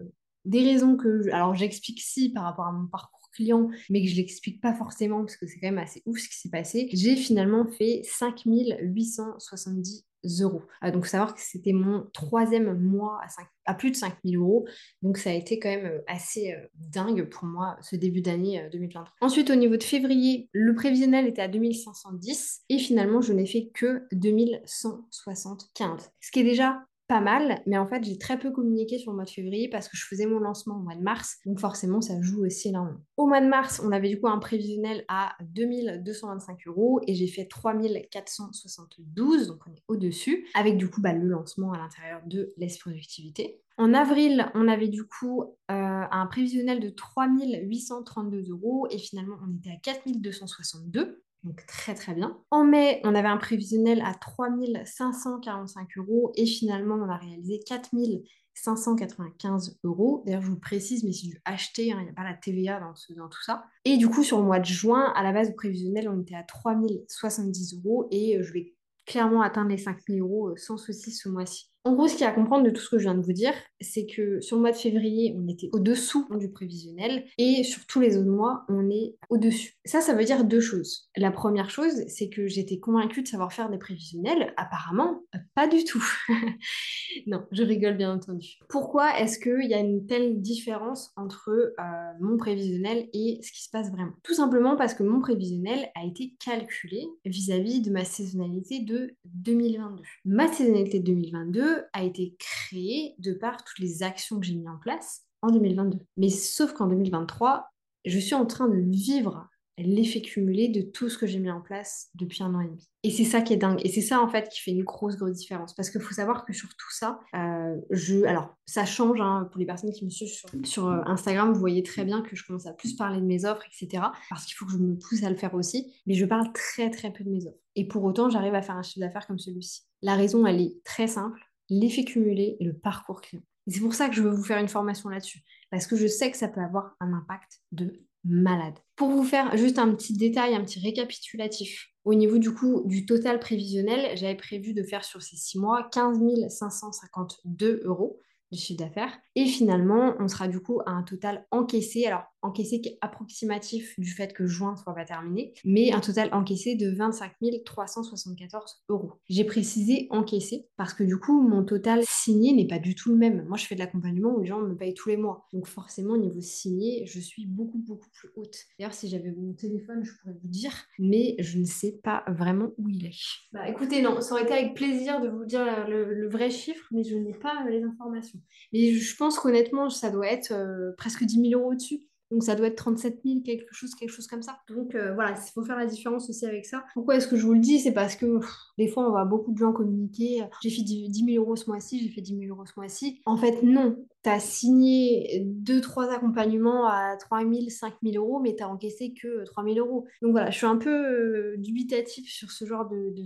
des raisons que, alors j'explique si par rapport à mon parcours client, mais que je l'explique pas forcément parce que c'est quand même assez ouf ce qui s'est passé, j'ai finalement fait 5870 euros. Ah, donc, savoir que c'était mon troisième mois à, plus de 5000 euros. Donc, ça a été quand même euh, assez euh, dingue pour moi ce début d'année 2023. Euh, Ensuite, au niveau de février, le prévisionnel était à 2510 et finalement, je n'ai fait que 2175. Ce qui est déjà pas mal, mais en fait, j'ai très peu communiqué sur le mois de février parce que je faisais mon lancement au mois de mars, donc forcément, ça joue aussi énormément. Au mois de mars, on avait du coup un prévisionnel à 2225 euros et j'ai fait 3472, donc on est au-dessus, avec du coup bah, le lancement à l'intérieur de l'esprit productivité. En avril, on avait du coup euh, un prévisionnel de 3832 euros et finalement on était à 4262 donc très très bien. En mai, on avait un prévisionnel à 3545 euros et finalement on a réalisé 4595 euros. D'ailleurs, je vous précise, mais c'est du acheté, hein, il n'y a pas la TVA dans, dans, tout ça. Et du coup, sur le mois de juin, à la base du prévisionnel, on était à 3070 euros et je vais clairement atteindre les 5000 euros euh, sans souci ce mois-ci. En gros, ce qu'il y a à comprendre de tout ce que je viens de vous dire, c'est que sur le mois de février, on était au-dessous du prévisionnel et sur tous les autres mois, on est au-dessus. Ça, ça veut dire deux choses. La première chose, c'est que j'étais convaincue de savoir faire des prévisionnels. Apparemment, pas du tout. non, je rigole bien entendu. Pourquoi est-ce qu'il y a une telle différence entre euh, mon prévisionnel et ce qui se passe vraiment? Tout simplement parce que mon prévisionnel a été calculé vis-à-vis -vis de ma saisonnalité de 2022. Ma saisonnalité de 2022, a été créé de par toutes les actions que j'ai mis en place en 2022. Mais sauf qu'en 2023, je suis en train de vivre l'effet cumulé de tout ce que j'ai mis en place depuis un an et demi. Et c'est ça qui est dingue. Et c'est ça, en fait, qui fait une grosse, grosse différence. Parce qu'il faut savoir que sur tout ça, euh, je... Alors, ça change, hein, pour les personnes qui me suivent sur, sur, euh, Instagram, vous voyez très bien que je commence à plus parler de mes offres, etc. Parce qu'il faut que je me pousse à le faire aussi. Mais je parle très, très peu de mes offres. Et pour autant, j'arrive à faire un chiffre d'affaires comme celui-ci. La raison, elle est très simple l'effet cumulé et le parcours client. c'est pour ça que je veux vous faire une formation là-dessus, parce que je sais que ça peut avoir un impact de malade. Pour vous faire juste un petit détail, un petit récapitulatif, au niveau du coup du total prévisionnel, j'avais prévu de faire sur ces six mois 15 552 euros de chiffre d'affaires. Et finalement, on sera du coup à un total encaissé. Alors, encaissé qui est approximatif du fait que juin soit pas terminé, mais un total encaissé de 25 374 euros. J'ai précisé encaissé parce que du coup, mon total signé n'est pas du tout le même. Moi, je fais de l'accompagnement où les gens me payent tous les mois. Donc forcément, au niveau signé, je suis beaucoup, beaucoup plus haute. D'ailleurs, si j'avais mon téléphone, je pourrais vous dire, mais je ne sais pas vraiment où il est. Bah écoutez, non, ça aurait été avec plaisir de vous dire le, vrai chiffre, mais je n'ai pas les informations. Mais je pense qu'honnêtement, ça doit être euh, presque 10 000 euros au-dessus. Donc ça doit être 37 000, quelque chose, quelque chose comme ça. Donc euh, voilà, il faut faire la différence aussi avec ça. Pourquoi est-ce que je vous le dis? C'est parce que des fois, on voit beaucoup de gens communiquer. J'ai fait 10 000 euros ce mois-ci, j'ai fait 10 000 euros ce mois-ci. En fait, non. Tu as signé 2-3 accompagnements à 3 000, 5 000 euros, mais tu n'as encaissé que 3 000 euros. Donc voilà, je suis un peu euh, dubitatif sur ce genre de, de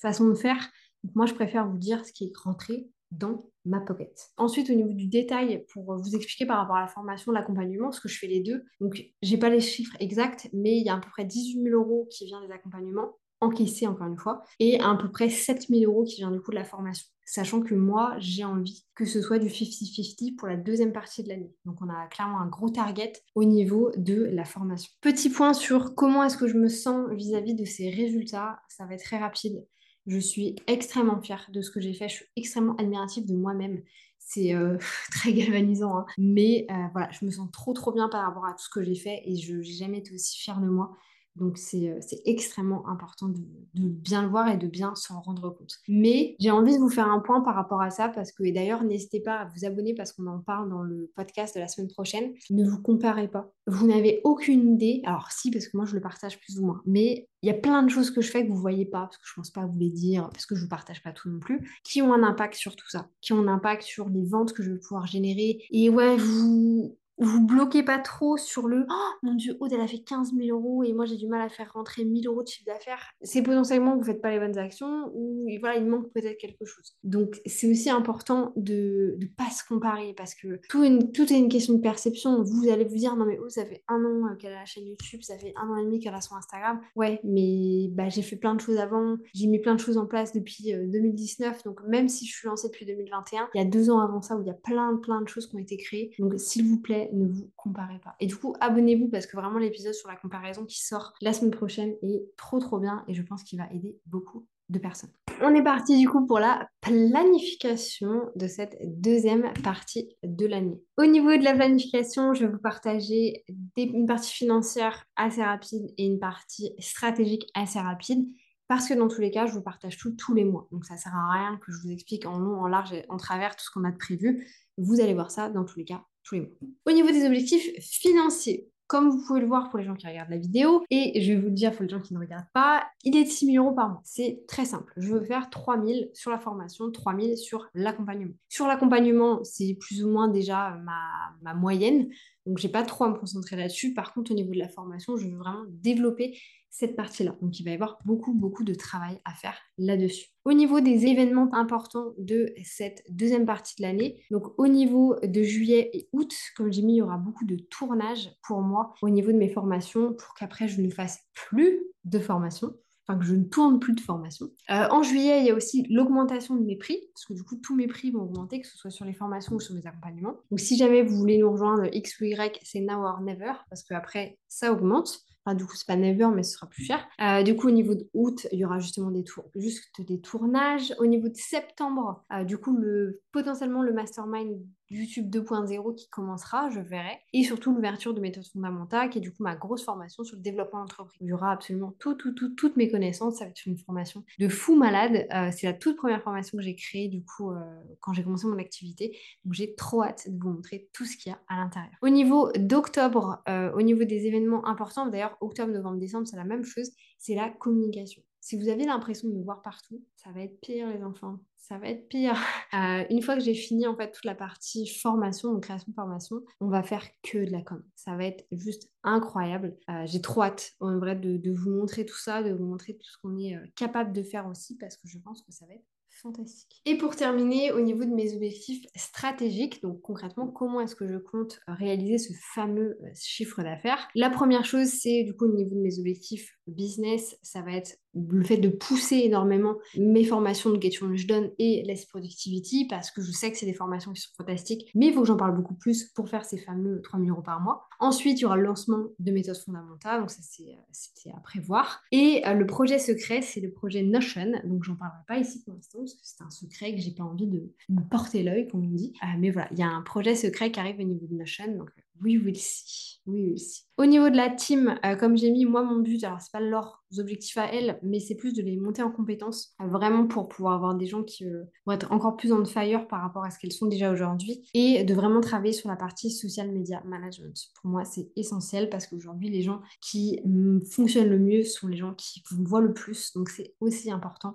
façon de faire. Donc moi, je préfère vous dire ce qui est rentré dans ma pocket. Ensuite, au niveau du détail, pour vous expliquer par rapport à la formation, l'accompagnement, parce que je fais les deux. Donc, j'ai pas les chiffres exacts, mais il y a à peu près 18 000 euros qui vient des accompagnements, encaissés encore une fois, et à peu près 7 000 euros qui vient du coup de la formation. Sachant que moi, j'ai envie que ce soit du 50-50 pour la deuxième partie de l'année. Donc, on a clairement un gros target au niveau de la formation. Petit point sur comment est-ce que je me sens vis-à-vis -vis de ces résultats. Ça va être très rapide. Je suis extrêmement fière de ce que j'ai fait. Je suis extrêmement admirative de moi-même. C'est euh, très galvanisant, hein. mais euh, voilà, je me sens trop trop bien par rapport à tout ce que j'ai fait et je n'ai jamais été aussi fière de moi. Donc euh, c'est extrêmement important de, bien le voir et de bien s'en rendre compte. Mais j'ai envie de vous faire un point par rapport à ça parce que, et d'ailleurs, n'hésitez pas à vous abonner parce qu'on en parle dans le podcast de la semaine prochaine. Ne vous comparez pas. Vous n'avez aucune idée. Alors si, parce que moi je le partage plus ou moins. Mais il y a plein de choses que je fais que vous ne voyez pas, parce que je ne pense pas vous les dire, parce que je ne vous partage pas tout non plus, qui ont un impact sur tout ça, qui ont un impact sur les ventes que je vais pouvoir générer. Et ouais, vous, vous bloquez pas trop sur le oh mon dieu, Aude elle a fait 15 000 euros et moi j'ai du mal à faire rentrer 1000 euros de chiffre d'affaires. C'est potentiellement que vous faites pas les bonnes actions ou voilà, il manque peut-être quelque chose. Donc c'est aussi important de ne pas se comparer parce que tout, est une question de perception. Vous allez vous dire non mais Aude ça fait un an qu'elle a la chaîne YouTube, ça fait un an et demi qu'elle a son Instagram. Ouais, mais bah, j'ai fait plein de choses avant, j'ai mis plein de choses en place depuis 2019. Euh, Donc même si je suis lancée depuis 2021, il y a deux ans avant ça où il y a plein plein de choses qui ont été créées. Donc s'il vous plaît, ne vous comparez pas. Et du coup, abonnez-vous parce que vraiment l'épisode sur la comparaison qui sort la semaine prochaine est trop trop bien et je pense qu'il va aider beaucoup de personnes. On est parti du coup pour la planification de cette deuxième partie de l'année. Au niveau de la planification, je vais vous partager une partie financière assez rapide et une partie stratégique assez rapide. Parce que dans tous les cas, je vous partage tout tous les mois. Donc ça sert à rien que je vous explique en long, en large et en travers tout ce qu'on a de prévu. Vous allez voir ça dans tous les cas au niveau des objectifs financiers, comme vous pouvez le voir pour les gens qui regardent la vidéo, et je vais vous le dire pour les gens qui ne regardent pas, il est de 6 000 euros par mois. C'est très simple. Je veux faire 3 000 sur la formation, 3 000 sur l'accompagnement. Sur l'accompagnement, c'est plus ou moins déjà ma, ma moyenne. Donc, j'ai pas trop à me concentrer là-dessus. Par contre, au niveau de la formation, je veux vraiment développer cette partie-là. Donc, il va y avoir beaucoup, beaucoup de travail à faire là-dessus. Au niveau des événements importants de cette deuxième partie de l'année, donc au niveau de juillet et août, comme j'ai mis, il y aura beaucoup de tournages pour moi au niveau de mes formations pour qu'après je ne fasse plus de formation enfin que je ne tourne plus de formation. Euh, en juillet, il y a aussi l'augmentation de mes prix, parce que du coup, tous mes prix vont augmenter, que ce soit sur les formations ou sur mes accompagnements. Donc, si jamais vous voulez nous rejoindre, X ou Y, c'est now or never, parce qu'après, ça augmente. Enfin, du coup, c'est pas never, mais ce sera plus cher. Euh, du coup, au niveau d'août, il y aura justement des tours, juste des tournages. Au niveau de septembre, euh, du coup, le, potentiellement le mastermind YouTube 2.0 qui commencera, je verrai. Et surtout l'ouverture de méthodes fondamentales, qui est du coup ma grosse formation sur le développement d'entreprise. Il y aura absolument tout, tout, tout, toutes mes connaissances. Ça va être une formation de fou malade. Euh, c'est la toute première formation que j'ai créée du coup euh, quand j'ai commencé mon activité. Donc j'ai trop hâte de vous montrer tout ce qu'il y a à l'intérieur. Au niveau d'octobre, euh, au niveau des événements importants, d'ailleurs octobre, novembre, décembre, c'est la même chose, c'est la communication. Si vous avez l'impression de me voir partout, ça va être pire les enfants ça va être pire. Euh, une fois que j'ai fini en fait toute la partie formation, donc création de formation, on va faire que de la com. Ça va être juste incroyable. Euh, j'ai trop hâte en vrai de, vous montrer tout ça, de vous montrer tout ce qu'on est euh, capable de faire aussi parce que je pense que ça va être fantastique. Et pour terminer, au niveau de mes objectifs stratégiques, donc concrètement, comment est-ce que je compte réaliser ce fameux chiffre d'affaires? La première chose, c'est du coup au niveau de mes objectifs business, ça va être le fait de pousser énormément mes formations de Get que je donne et Less Productivity parce que je sais que c'est des formations qui sont fantastiques, mais il faut que j'en parle beaucoup plus pour faire ces fameux 3000 euros par mois. Ensuite, il y aura le lancement de méthodes fondamentales, donc ça c'est à prévoir. Et euh, le projet secret, c'est le projet Notion, donc j'en parlerai pas ici pour l'instant parce que c'est un secret que j'ai pas envie de me porter l'œil, comme on dit. Euh, mais voilà, il y a un projet secret qui arrive au niveau de Notion, donc oui, si. Oui, oui, si. Au niveau de la team, euh, comme j'ai mis, moi, mon but, alors c'est pas leurs objectifs à elles, mais c'est plus de les monter en compétences, vraiment pour pouvoir avoir des gens qui euh, vont être encore plus on fire par rapport à ce qu'elles sont déjà aujourd'hui, et de vraiment travailler sur la partie social media management. Pour moi, c'est essentiel parce qu'aujourd'hui, les gens qui mm, fonctionnent le mieux sont les gens qui voient le plus, donc c'est aussi important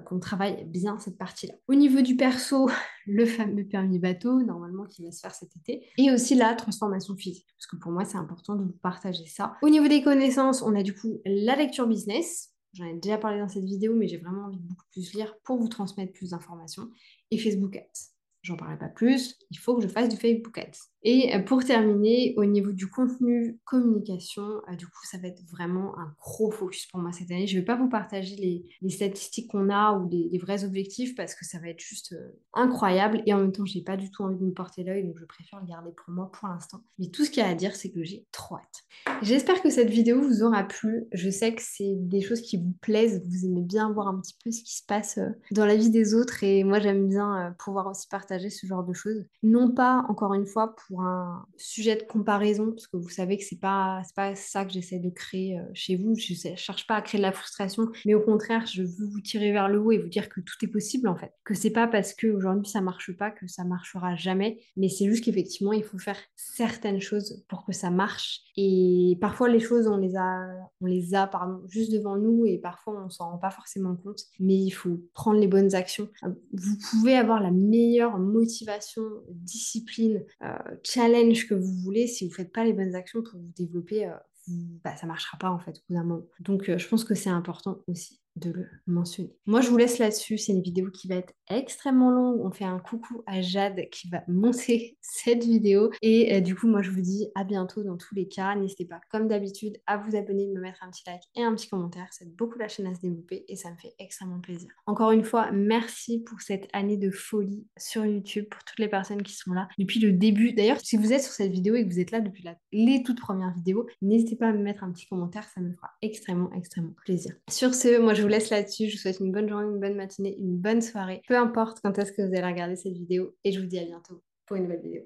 qu'on travaille bien cette partie-là. Au niveau du perso, le fameux permis bateau, normalement, qui va se faire cet été, et aussi la transformation physique, parce que pour moi, c'est important de vous partager ça. Au niveau des connaissances, on a du coup la lecture business, J'en ai déjà parlé dans cette vidéo, mais j'ai vraiment envie de beaucoup plus lire pour vous transmettre plus d'informations. Et Facebook Ads. J'en parlerai pas plus, il faut que je fasse du Facebook Ads. Et euh, pour terminer, au niveau du contenu communication, euh, du coup, ça va être vraiment un gros focus pour moi cette année. Je ne vais pas vous partager les, statistiques qu'on a ou les, vrais objectifs parce que ça va être juste euh, incroyable. Et en même temps, je n'ai pas du tout envie de me porter l'œil, donc je préfère le garder pour moi pour l'instant. Mais tout ce qu'il y a à dire, c'est que j'ai trop hâte. J'espère que cette vidéo vous aura plu. Je sais que c'est des choses qui vous plaisent. Vous aimez bien voir un petit peu ce qui se passe dans la vie des autres. Et moi, j'aime bien pouvoir aussi partager ce genre de choses. Non pas, encore une fois, pour un sujet de comparaison, parce que vous savez que c'est pas, pas ça que j'essaie de créer euh, chez vous. Je ne cherche pas à créer de la frustration, mais au contraire, je veux vous tirer vers le haut et vous dire que tout est possible en fait. Que c'est pas parce qu'aujourd'hui ça marche pas que ça marchera jamais, mais c'est juste qu'effectivement, il faut faire certaines choses pour que ça marche. Et parfois, les choses, on les a, on les a pardon, juste devant nous et parfois, on s'en rend pas forcément compte, mais il faut prendre les bonnes actions. Vous pouvez avoir la meilleure motivation, discipline, euh, challenge que vous voulez, si vous ne faites pas les bonnes actions pour vous développer, euh, bah, ça ne marchera pas en fait au bout. Donc euh, je pense que c'est important aussi de le mentionner. Moi, je vous laisse là-dessus. C'est une vidéo qui va être extrêmement longue. On fait un coucou à Jade qui va monter cette vidéo. Et euh, du coup, moi, je vous dis à bientôt dans tous les cas. N'hésitez pas, comme d'habitude, à vous abonner, me mettre un petit like et un petit commentaire. Ça aide beaucoup la chaîne à se développer et ça me fait extrêmement plaisir. Encore une fois, merci pour cette année de folie sur YouTube, pour toutes les personnes qui sont là depuis le début. D'ailleurs, si vous êtes sur cette vidéo et que vous êtes là depuis les toutes premières vidéos, n'hésitez pas à me mettre un petit commentaire. Ça me fera extrêmement, extrêmement plaisir. Sur ce, moi, je vous laisse là-dessus. Je vous souhaite une bonne journée, une bonne matinée, une bonne soirée. Peu importe quand est-ce que vous allez regarder cette vidéo. Et je vous dis à bientôt pour une nouvelle vidéo.